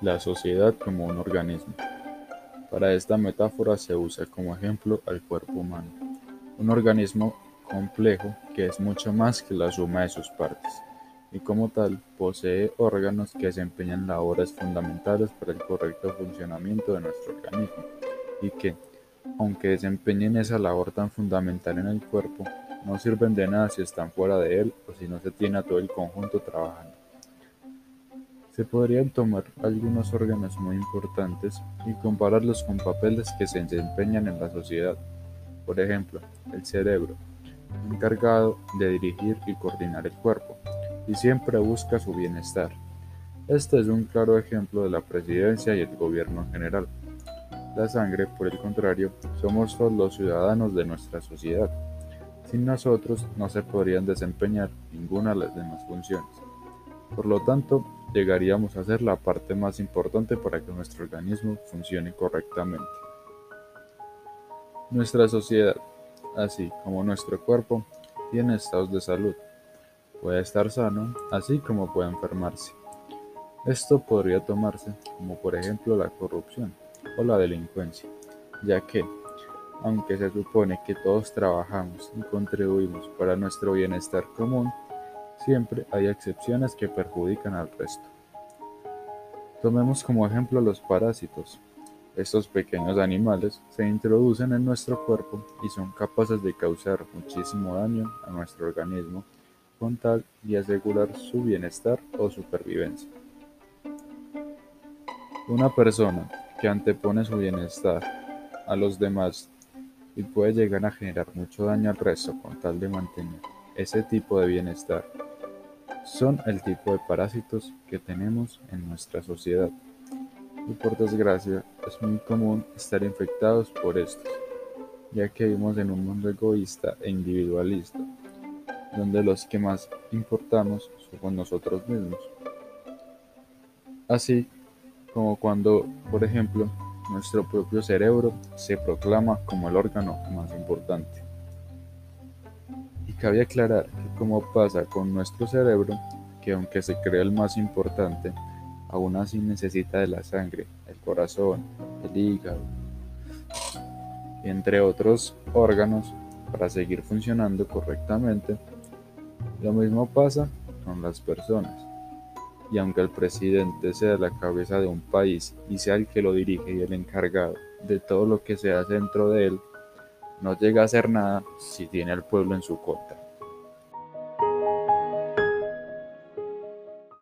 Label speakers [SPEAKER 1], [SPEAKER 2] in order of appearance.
[SPEAKER 1] La sociedad como un organismo. Para esta metáfora se usa como ejemplo al cuerpo humano, un organismo complejo que es mucho más que la suma de sus partes, y como tal posee órganos que desempeñan labores fundamentales para el correcto funcionamiento de nuestro organismo, y que, aunque desempeñen esa labor tan fundamental en el cuerpo, no sirven de nada si están fuera de él o si no se tiene a todo el conjunto trabajando. Se podrían tomar algunos órganos muy importantes y compararlos con papeles que se desempeñan en la sociedad. Por ejemplo, el cerebro, encargado de dirigir y coordinar el cuerpo, y siempre busca su bienestar. Este es un claro ejemplo de la presidencia y el gobierno en general. La sangre, por el contrario, somos los ciudadanos de nuestra sociedad. Sin nosotros no se podrían desempeñar ninguna de las demás funciones. Por lo tanto, llegaríamos a ser la parte más importante para que nuestro organismo funcione correctamente. Nuestra sociedad, así como nuestro cuerpo, tiene estados de salud. Puede estar sano, así como puede enfermarse. Esto podría tomarse como por ejemplo la corrupción o la delincuencia, ya que, aunque se supone que todos trabajamos y contribuimos para nuestro bienestar común, Siempre hay excepciones que perjudican al resto. Tomemos como ejemplo los parásitos. Estos pequeños animales se introducen en nuestro cuerpo y son capaces de causar muchísimo daño a nuestro organismo con tal de asegurar su bienestar o supervivencia. Una persona que antepone su bienestar a los demás y puede llegar a generar mucho daño al resto con tal de mantener ese tipo de bienestar son el tipo de parásitos que tenemos en nuestra sociedad, y por desgracia es muy común estar infectados por estos, ya que vivimos en un mundo egoísta e individualista, donde los que más importamos somos nosotros mismos. Así como cuando, por ejemplo, nuestro propio cerebro se proclama como el órgano más importante. Cabe aclarar que como pasa con nuestro cerebro, que aunque se cree el más importante, aún así necesita de la sangre, el corazón, el hígado, entre otros órganos para seguir funcionando correctamente. Lo mismo pasa con las personas. Y aunque el presidente sea la cabeza de un país y sea el que lo dirige y el encargado de todo lo que se hace dentro de él, no llega a hacer nada si tiene al pueblo en su contra.